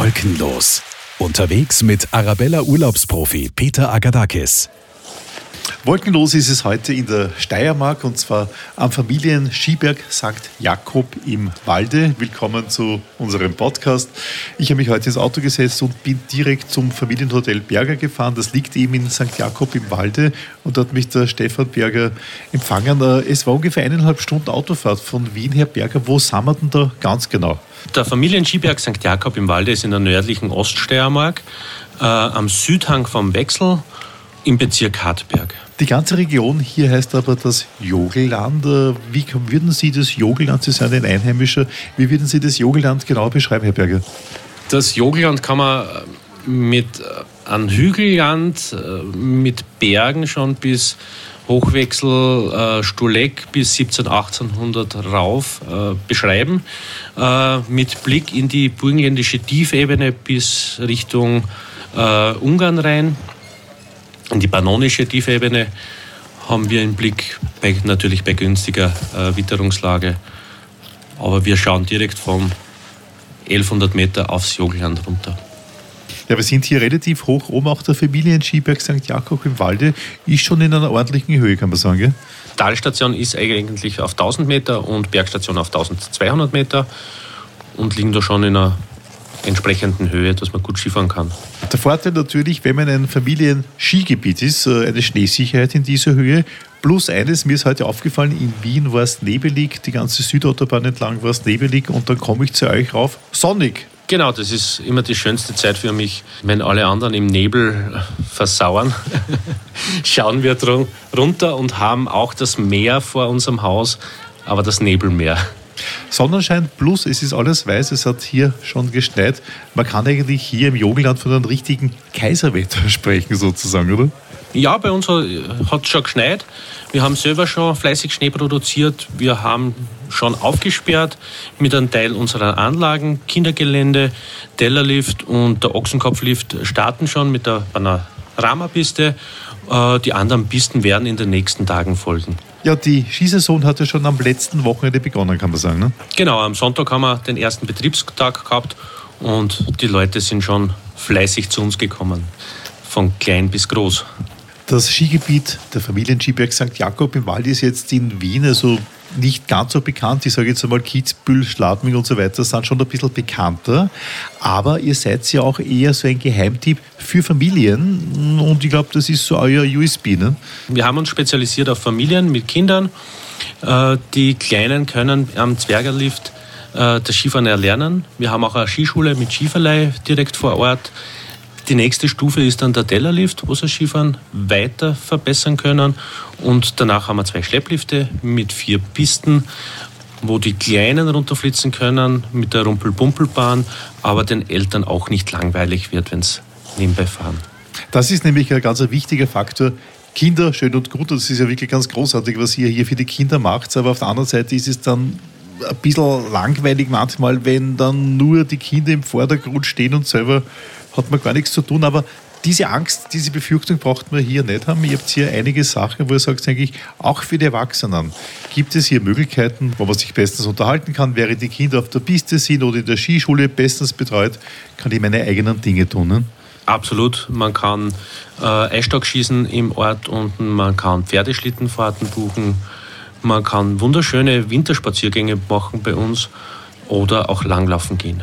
Wolkenlos. Unterwegs mit Arabella Urlaubsprofi Peter Agadakis. Wolkenlos ist es heute in der Steiermark und zwar am Familienskiberg St. Jakob im Walde. Willkommen zu unserem Podcast. Ich habe mich heute ins Auto gesetzt und bin direkt zum Familienhotel Berger gefahren. Das liegt eben in St. Jakob im Walde und da hat mich der Stefan Berger empfangen. Es war ungefähr eineinhalb Stunden Autofahrt von Wien her Berger. Wo sind wir denn da ganz genau? Der Familienskiberg St. Jakob im Walde ist in der nördlichen Oststeiermark äh, am Südhang vom Wechsel im Bezirk Hartberg. Die ganze Region hier heißt aber das Jogelland. Äh, wie würden Sie das Jogelland, Sie sind ein Einheimischer, wie würden Sie das Jogelland genau beschreiben, Herr Berger? Das Jogelland kann man äh, mit äh, einem Hügelland, mit Bergen schon bis Hochwechsel Stuleck bis 1700, 1800 rauf beschreiben, mit Blick in die burgenländische Tiefebene bis Richtung Ungarn rein in die pannonische Tiefebene haben wir einen Blick, bei, natürlich bei günstiger äh, Witterungslage. Aber wir schauen direkt von 1100 Meter aufs Jogelland runter. Ja, wir sind hier relativ hoch oben. Auch der Familienskiberg St. Jakob im Walde ist schon in einer ordentlichen Höhe, kann man sagen. Gell? Talstation ist eigentlich auf 1000 Meter und Bergstation auf 1200 Meter und liegen da schon in einer entsprechenden Höhe, dass man gut Skifahren kann. Der Vorteil natürlich, wenn man ein Familien-Skigebiet ist, äh, eine Schneesicherheit in dieser Höhe. Plus eines, mir ist heute aufgefallen, in Wien war es nebelig, die ganze Südautobahn entlang war es nebelig und dann komme ich zu euch rauf, sonnig. Genau, das ist immer die schönste Zeit für mich, wenn alle anderen im Nebel versauern. Schauen wir runter und haben auch das Meer vor unserem Haus, aber das Nebelmeer. Sonnenschein plus es ist alles weiß, es hat hier schon geschneit. Man kann eigentlich hier im Jogelland von einem richtigen Kaiserwetter sprechen, sozusagen, oder? Ja, bei uns hat es schon geschneit. Wir haben selber schon fleißig Schnee produziert. Wir haben schon aufgesperrt mit einem Teil unserer Anlagen. Kindergelände, Tellerlift und der Ochsenkopflift starten schon mit der Panorama-Piste. Äh, die anderen Pisten werden in den nächsten Tagen folgen. Ja, die Skisaison hat ja schon am letzten Wochenende begonnen, kann man sagen. Ne? Genau, am Sonntag haben wir den ersten Betriebstag gehabt und die Leute sind schon fleißig zu uns gekommen, von klein bis groß. Das Skigebiet der Familienskiberg St. Jakob im Wald ist jetzt in Wien, also nicht ganz so bekannt. Ich sage jetzt einmal Kitzbühel, Schladming und so weiter sind schon ein bisschen bekannter. Aber ihr seid ja auch eher so ein Geheimtipp für Familien. Und ich glaube, das ist so euer USB. Ne? Wir haben uns spezialisiert auf Familien mit Kindern. Äh, die Kleinen können am Zwergerlift äh, das Skifahren erlernen. Wir haben auch eine Skischule mit Skiverleih direkt vor Ort. Die nächste Stufe ist dann der Tellerlift, wo sie Skifahren weiter verbessern können. Und danach haben wir zwei Schlepplifte mit vier Pisten, wo die Kleinen runterflitzen können mit der Rumpelpumpelbahn, aber den Eltern auch nicht langweilig wird, wenn sie nebenbei fahren. Das ist nämlich ein ganz wichtiger Faktor. Kinder, schön und gut, das ist ja wirklich ganz großartig, was ihr hier für die Kinder macht, aber auf der anderen Seite ist es dann ein bisschen langweilig manchmal, wenn dann nur die Kinder im Vordergrund stehen und selber hat man gar nichts zu tun. Aber diese Angst, diese Befürchtung braucht man hier nicht haben. Ihr habt hier einige Sachen, wo ihr sagt, eigentlich, auch für die Erwachsenen gibt es hier Möglichkeiten, wo man sich bestens unterhalten kann. Während die Kinder auf der Piste sind oder in der Skischule bestens betreut, kann ich meine eigenen Dinge tun. Ne? Absolut. Man kann äh, Eisstockschießen im Ort unten, man kann Pferdeschlittenfahrten buchen, man kann wunderschöne Winterspaziergänge machen bei uns oder auch langlaufen gehen.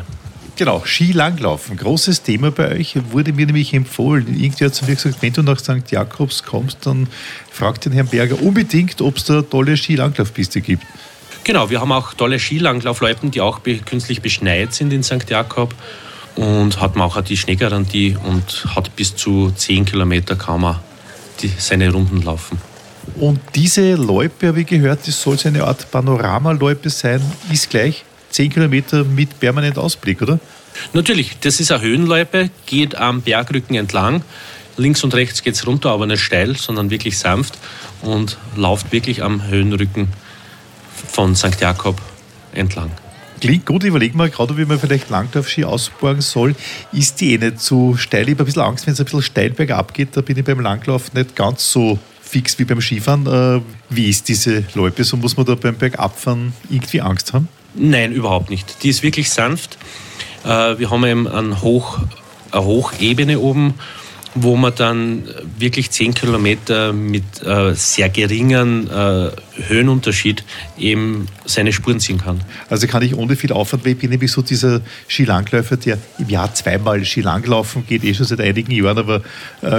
Genau, Skilanglaufen, großes Thema bei euch, wurde mir nämlich empfohlen. Irgendwie hat zu mir gesagt, wenn du nach St. Jakobs kommst, dann frag den Herrn Berger unbedingt, ob es da eine tolle Skilanglaufpiste gibt. Genau, wir haben auch tolle Skilanglaufleuten, die auch künstlich beschneit sind in St. Jakob und hat man auch die Schneegarantie und hat bis zu 10 Kilometer kann man die, seine Runden laufen. Und diese Loipe, habe ich gehört, das soll so eine Art Panoramaloipe sein, ist gleich 10 Kilometer mit permanent Ausblick, oder? Natürlich, das ist eine Höhenloipe, geht am Bergrücken entlang. Links und rechts geht es runter, aber nicht steil, sondern wirklich sanft und läuft wirklich am Höhenrücken von St. Jakob entlang. Klingt gut, überleg mal gerade, wie man vielleicht Langlaufski ausborgen soll. Ist die eh nicht zu steil? Ich habe ein bisschen Angst, wenn es ein bisschen steil bergab geht. Da bin ich beim Langlauf nicht ganz so fix wie beim Skifahren. Äh, wie ist diese Loipe? So muss man da beim Bergabfahren irgendwie Angst haben? Nein, überhaupt nicht. Die ist wirklich sanft. Äh, wir haben eben ein Hoch, eine Hochebene oben wo man dann wirklich 10 Kilometer mit äh, sehr geringen äh, Höhenunterschied eben seine Spuren ziehen kann. Also kann ich ohne viel Aufwand, weil ich bin nämlich so dieser Skilangläufer, der im Jahr zweimal Skilang laufen geht, eh schon seit einigen Jahren, aber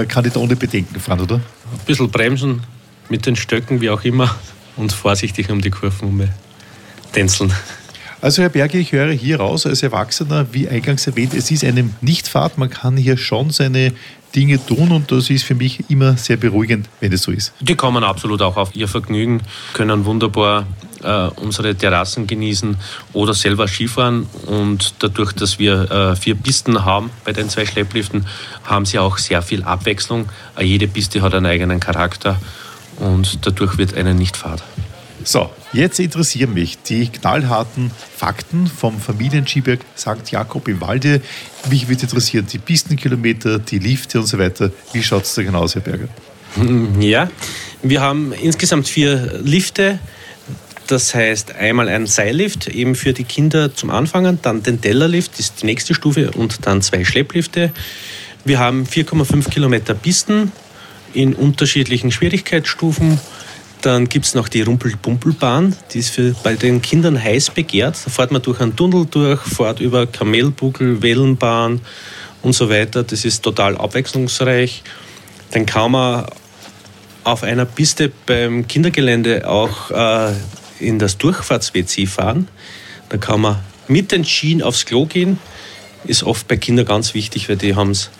kann nicht ohne Bedenken fahren, oder? Ein bisschen bremsen mit den Stöcken, wie auch immer, und vorsichtig um die Kurven tänzeln. Also Herr Berge, ich höre hier raus als Erwachsener, wie eingangs erwähnt, es ist eine Nichtfahrt, man kann hier schon seine Dinge tun und das ist für mich immer sehr beruhigend, wenn es so ist. Die kommen absolut auch auf ihr Vergnügen, können wunderbar äh, unsere Terrassen genießen oder selber Skifahren und dadurch, dass wir äh, vier Pisten haben bei den zwei Schleppliften, haben sie auch sehr viel Abwechslung. Äh, jede Piste hat einen eigenen Charakter und dadurch wird eine nicht fad. So, jetzt interessieren mich die knallharten Fakten vom Familienskiberg St. Jakob im Walde. Mich würde interessieren die Pistenkilometer, die Lifte und so weiter. Wie schaut es da genau aus, Herr Berger? Ja, wir haben insgesamt vier Lifte. Das heißt einmal ein Seillift eben für die Kinder zum Anfangen, dann den Tellerlift, das ist die nächste Stufe und dann zwei Schlepplifte. Wir haben 4,5 Kilometer Pisten in unterschiedlichen Schwierigkeitsstufen dann gibt es noch die Rumpel-Pumpelbahn, die ist für, bei den Kindern heiß begehrt. Da fährt man durch einen Tunnel durch, fährt über Kamelbuckel, Wellenbahn und so weiter. Das ist total abwechslungsreich. Dann kann man auf einer Piste beim Kindergelände auch äh, in das Durchfahrts-WC fahren. Da kann man mit den Schienen aufs Klo gehen. Ist oft bei Kindern ganz wichtig, weil die haben es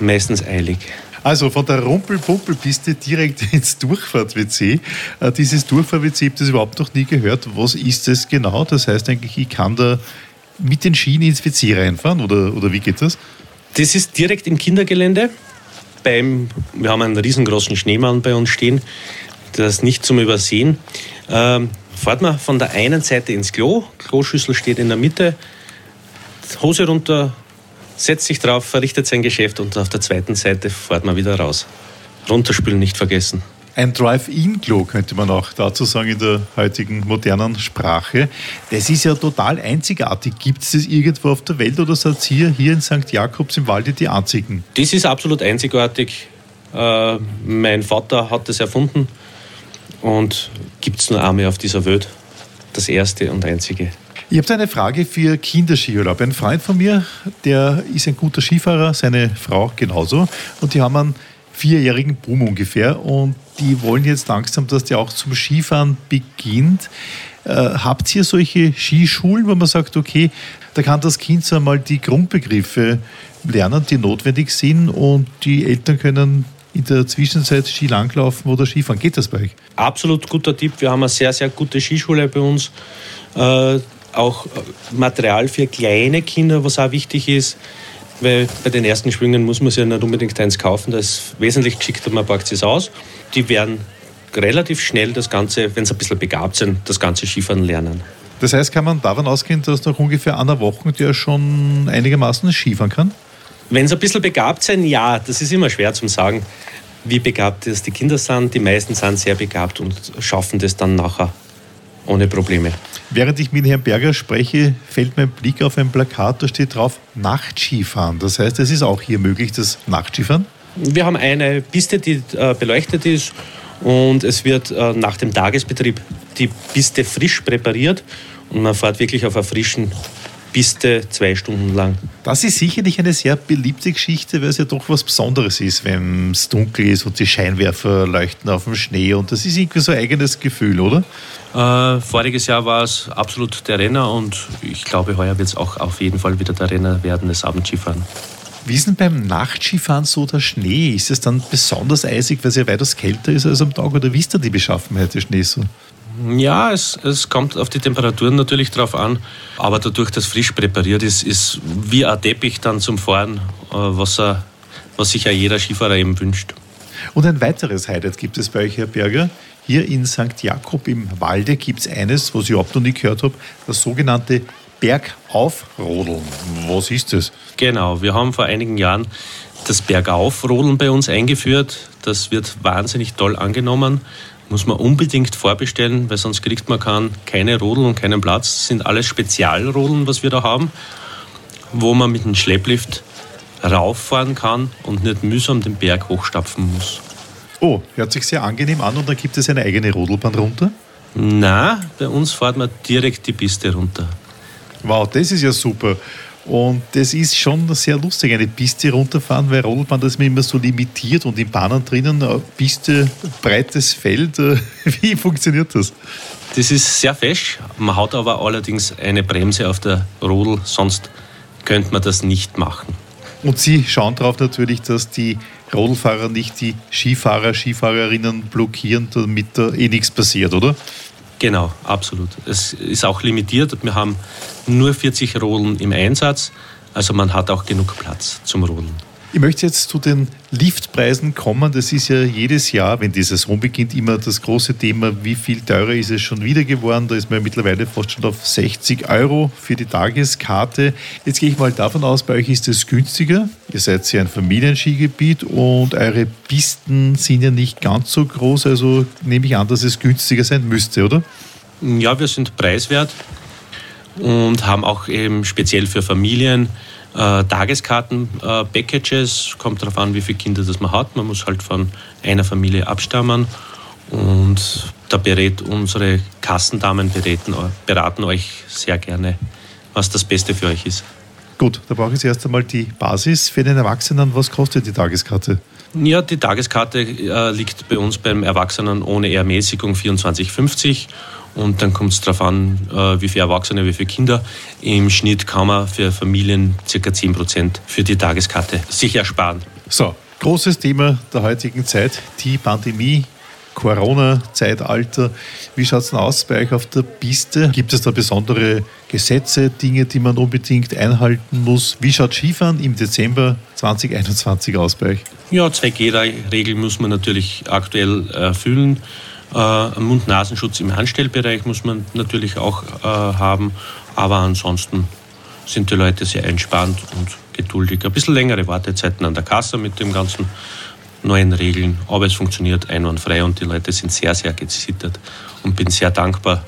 meistens eilig. Also von der Rumpel-Pumpel-Piste direkt ins Durchfahrt-WC. Äh, dieses Durchfahrt-WC, ich habe das überhaupt noch nie gehört. Was ist das genau? Das heißt eigentlich, ich kann da mit den Schienen ins WC reinfahren oder, oder wie geht das? Das ist direkt im Kindergelände. Beim, wir haben einen riesengroßen Schneemann bei uns stehen. Das ist nicht zum Übersehen. Ähm, fahrt man von der einen Seite ins Klo. Kloschüssel steht in der Mitte. Hose runter, setzt sich drauf, verrichtet sein Geschäft und auf der zweiten Seite fährt man wieder raus. Runterspülen nicht vergessen. Ein Drive-In-Klo könnte man auch dazu sagen in der heutigen modernen Sprache. Das ist ja total einzigartig. Gibt es das irgendwo auf der Welt oder seid ihr hier in St. Jakobs im Walde die einzigen? Das ist absolut einzigartig. Äh, mein Vater hat das erfunden und gibt es nur einmal auf dieser Welt. Das erste und einzige. Ich habe eine Frage für Kinderskiurlaub. Ein Freund von mir, der ist ein guter Skifahrer, seine Frau genauso. Und die haben einen vierjährigen Boom ungefähr. Und die wollen jetzt langsam, dass der auch zum Skifahren beginnt. Äh, habt ihr solche Skischulen, wo man sagt, okay, da kann das Kind so einmal die Grundbegriffe lernen, die notwendig sind und die Eltern können in der Zwischenzeit Ski langlaufen oder Skifahren. Geht das bei euch? Absolut guter Tipp. Wir haben eine sehr, sehr gute Skischule bei uns. Auch äh, Material für kleine Kinder, was auch wichtig ist. Weil bei den ersten Schwüngen muss man sich ja nicht unbedingt eins kaufen. Das ist wesentlich geschickter, man packt es aus. Die werden relativ schnell das Ganze, wenn sie ein bisschen begabt sind, das ganze Skifahren lernen. Das heißt, kann man davon ausgehen, dass nach ungefähr einer Woche der schon einigermaßen Skifahren kann? Wenn sie ein bisschen begabt sind, ja, das ist immer schwer zu sagen, wie begabt das die Kinder sind. Die meisten sind sehr begabt und schaffen das dann nachher ohne Probleme. Während ich mit Herrn Berger spreche, fällt mein Blick auf ein Plakat, da steht drauf Nachtskifahren. Das heißt, es ist auch hier möglich, das Nachtskifahren? Wir haben eine Piste, die äh, beleuchtet ist und es wird äh, nach dem Tagesbetrieb die Piste frisch präpariert und man fährt wirklich auf einer frischen Piste zwei Stunden lang. Das ist sicherlich eine sehr beliebte Geschichte, weil es ja doch was Besonderes ist, wenn es dunkel ist und die Scheinwerfer leuchten auf dem Schnee und das ist irgendwie so ein eigenes Gefühl, oder? Äh, voriges Jahr war es absolut der Renner und ich glaube, heuer wird es auch auf jeden Fall wieder der Renner werden, das Abendskifahren. Wie ist denn beim Nachtskifahren so der Schnee? Ist es dann besonders eisig, weil es ja weitaus kälter ist als am Tag oder wie ist da die Beschaffenheit des Schnees so? Ja, es, es kommt auf die Temperaturen natürlich drauf an, aber dadurch, dass frisch präpariert ist, ist wie ein Teppich dann zum Fahren, äh, was, er, was sich ja jeder Skifahrer eben wünscht. Und ein weiteres Highlight gibt es bei euch, Herr Berger. Hier in St. Jakob im Walde gibt es eines, was ich überhaupt noch nie gehört habe, das sogenannte Bergaufrodeln. Was ist das? Genau, wir haben vor einigen Jahren das Bergaufrodeln bei uns eingeführt. Das wird wahnsinnig toll angenommen. Muss man unbedingt vorbestellen, weil sonst kriegt man kein, keine Rodeln und keinen Platz. Das sind alles Spezialrodeln, was wir da haben. wo man mit dem Schlepplift rauffahren kann und nicht mühsam den Berg hochstapfen muss. Oh, hört sich sehr angenehm an und dann gibt es eine eigene Rodelbahn runter? Na, bei uns fährt man direkt die Piste runter. Wow, das ist ja super. Und das ist schon sehr lustig, eine Piste runterfahren, weil Rodelbahn, das ist immer so limitiert und in Bahnen drinnen, eine Piste, breites Feld. Wie funktioniert das? Das ist sehr fesch. Man hat aber allerdings eine Bremse auf der Rodel, sonst könnte man das nicht machen. Und Sie schauen darauf natürlich, dass die Rodelfahrer nicht die Skifahrer, Skifahrerinnen blockieren, damit da eh nichts passiert, oder? Genau, absolut. Es ist auch limitiert. Wir haben nur 40 Rodeln im Einsatz, also man hat auch genug Platz zum Rodeln. Ich möchte jetzt zu den Liftpreisen kommen. Das ist ja jedes Jahr, wenn die Saison beginnt, immer das große Thema, wie viel teurer ist es schon wieder geworden. Da ist man mittlerweile fast schon auf 60 Euro für die Tageskarte. Jetzt gehe ich mal davon aus, bei euch ist es günstiger. Ihr seid ja ein Familienskigebiet und eure Pisten sind ja nicht ganz so groß. Also nehme ich an, dass es günstiger sein müsste, oder? Ja, wir sind preiswert und haben auch eben speziell für Familien äh, Tageskarten-Packages. Äh, Kommt darauf an, wie viele Kinder das man hat. Man muss halt von einer Familie abstammen. Und da berät unsere Kassendamen beraten, beraten euch sehr gerne, was das Beste für euch ist. Gut, da brauche ich erst einmal die Basis für den Erwachsenen. Was kostet die Tageskarte? Ja, die Tageskarte äh, liegt bei uns beim Erwachsenen ohne Ermäßigung 24,50 und dann kommt es darauf an, äh, wie viele Erwachsene, wie viele Kinder. Im Schnitt kann man für Familien ca. 10 Prozent für die Tageskarte sich ersparen. So, großes Thema der heutigen Zeit, die Pandemie. Corona-Zeitalter. Wie schaut es denn aus bei euch auf der Piste? Gibt es da besondere Gesetze, Dinge, die man unbedingt einhalten muss? Wie schaut Skifahren im Dezember 2021 aus bei euch? Ja, 2G-Regeln muss man natürlich aktuell erfüllen. Äh, Mund-Nasenschutz im Anstellbereich muss man natürlich auch äh, haben, aber ansonsten sind die Leute sehr entspannt und geduldig. Ein bisschen längere Wartezeiten an der Kasse mit den ganzen neuen Regeln, aber es funktioniert einwandfrei und die Leute sind sehr, sehr gesittert und bin sehr dankbar,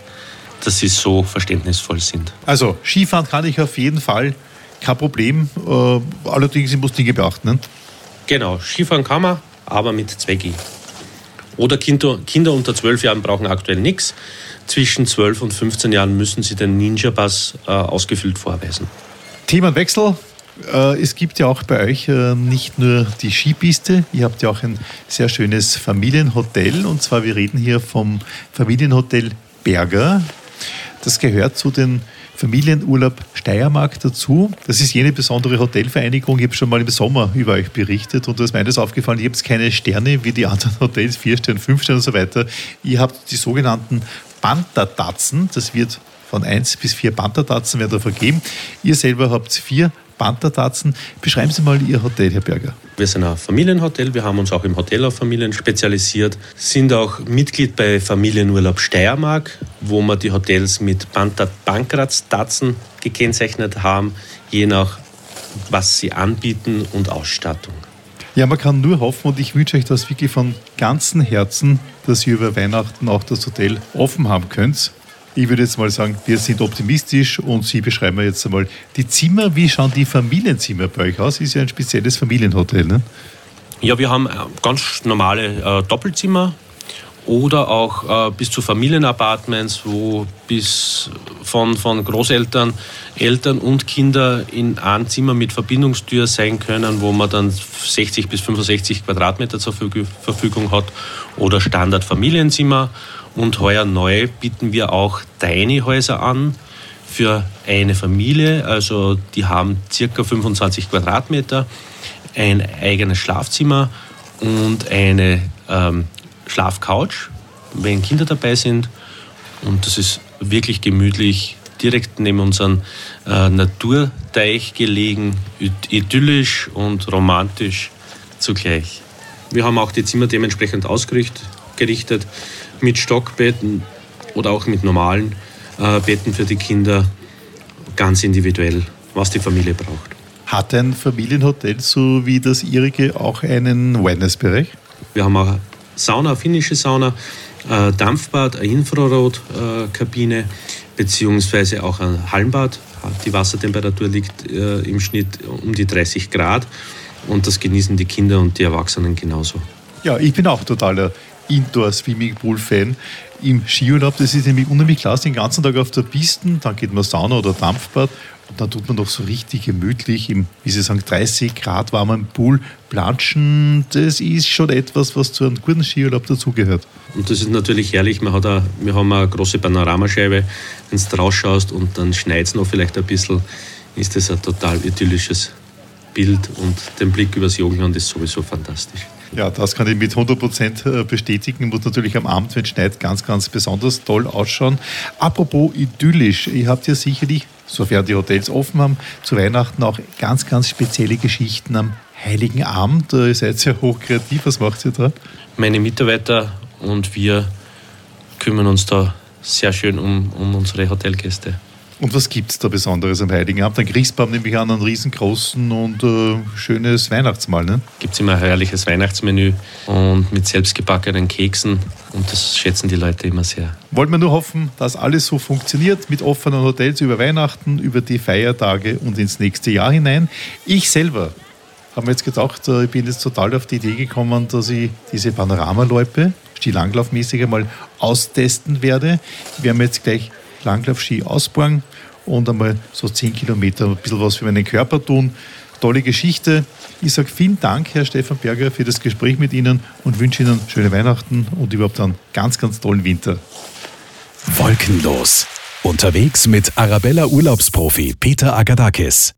dass sie so verständnisvoll sind. Also Skifahren kann ich auf jeden Fall, kein Problem. Äh, allerdings ich muss Dinge beachten. Ne? Genau, Skifahren kann man, aber mit 2G. Oder Kinder, Kinder unter 12 Jahren brauchen aktuell nichts. Zwischen 12 und 15 Jahren müssen sie den Ninja-Pass äh, ausgefüllt vorweisen. Themenwechsel. Äh, es gibt ja auch bei euch äh, nicht nur die Skipiste, ihr habt ja auch ein sehr schönes Familienhotel. Und zwar, wir reden hier vom Familienhotel Berger. Das gehört zu den Familienurlaub Steiermark dazu. Das ist jene besondere Hotelvereinigung. Ich habe schon mal im Sommer über euch berichtet und da ist mir eines aufgefallen, ihr habt keine Sterne wie die anderen Hotels, vier Sterne, fünf Sterne und so weiter. Ihr habt die sogenannten Panthertatzen. Das wird von eins bis vier Panthertatzen werden da vergeben. Ihr selber habt vier Panthertatzen. Beschreiben Sie mal Ihr Hotel, Herr Berger. Wir sind ein Familienhotel. Wir haben uns auch im Hotel auf Familien spezialisiert. Sind auch Mitglied bei Familienurlaub Steiermark, wo wir die Hotels mit Panther-Pankratz-Tatzen gekennzeichnet haben, je nach was sie anbieten und Ausstattung. Ja, man kann nur hoffen und ich wünsche euch das wirklich von ganzem Herzen, dass ihr über Weihnachten auch das Hotel offen haben könnt. Ich würde jetzt mal sagen, wir sind optimistisch und Sie beschreiben mir jetzt einmal die Zimmer. Wie schauen die Familienzimmer bei euch aus? Ist ja ein spezielles Familienhotel, ne? Ja, wir haben äh, ganz normale äh, Doppelzimmer oder auch äh, bis zu Familienapartments, wo bis von, von Großeltern, Eltern und Kinder in einem Zimmer mit Verbindungstür sein können, wo man dann 60 bis 65 Quadratmeter zur Verfügung hat oder Standard-Familienzimmer und heuer neu bieten wir auch Tiny Häuser an für eine Familie. Also die haben circa 25 Quadratmeter, ein eigenes Schlafzimmer und eine ähm, Schlafcouch, wenn Kinder dabei sind. Und das ist wirklich gemütlich, direkt neben unserem äh, Naturteich gelegen, idyllisch und romantisch zugleich. Wir haben auch die Zimmer dementsprechend ausgerichtet mit Stockbetten oder auch mit normalen äh, Betten für die Kinder, ganz individuell, was die Familie braucht. Hat ein Familienhotel so wie das ihrige auch einen Wellnessbereich? Wir haben auch Sauna, finnische Sauna, äh, Dampfbad, eine Infrarotkabine, äh, beziehungsweise auch ein Hallenbad Die Wassertemperatur liegt äh, im Schnitt um die 30 Grad und das genießen die Kinder und die Erwachsenen genauso. Ja, ich bin auch totaler Indoor-Swimming-Pool-Fan im Skiurlaub. Das ist nämlich unheimlich klasse, den ganzen Tag auf der Piste, dann geht man Sauna oder Dampfbad und dann tut man doch so richtig gemütlich im, wie Sie sagen, 30 Grad warmen Pool planschen. Das ist schon etwas, was zu einem guten Skiurlaub dazugehört. Und das ist natürlich herrlich. Man hat auch, wir haben eine große Panoramascheibe. Wenn du rausschaust und dann schneit es noch vielleicht ein bisschen, ist das ein total idyllisches Bild und den Blick übers Joggenland ist sowieso fantastisch. Ja, das kann ich mit 100% äh, bestätigen. Muss natürlich am Abend, wenn es schneit, ganz, ganz besonders toll ausschauen. Apropos idyllisch, ihr habt ja sicherlich, sofern die Hotels offen haben, zu Weihnachten auch ganz, ganz spezielle Geschichten am Heiligen Abend. Äh, ihr seid sehr hochkreativ. Was macht ihr da? Meine Mitarbeiter und wir kümmern uns da sehr schön um, um unsere Hotelgäste. Und was gibt es da Besonderes am Heiligen Abend? Ein Christbaum nehme ich an, einen riesengroßen und äh, schönes Weihnachtsmahl. Ne? Gibt es immer ein herrliches Weihnachtsmenü und mit selbstgebackenen Keksen und das schätzen die Leute immer sehr. Wollen wir nur hoffen, dass alles so funktioniert mit offenen Hotels über Weihnachten, über die Feiertage und ins nächste Jahr hinein. Ich selber habe mir jetzt gedacht, äh, ich bin jetzt total auf die Idee gekommen, dass ich diese Panoramaloipe stilanglaufmäßig einmal austesten werde. Die werden wir jetzt gleich Langlaufski ausbauen und einmal so 10 Kilometer ein bisschen was für meinen Körper tun. Tolle Geschichte. Ich sage vielen Dank, Herr Stefan Berger, für das Gespräch mit Ihnen und wünsche Ihnen schöne Weihnachten und überhaupt einen ganz, ganz tollen Winter. Wolkenlos. Unterwegs mit Arabella Urlaubsprofi Peter Agadakis.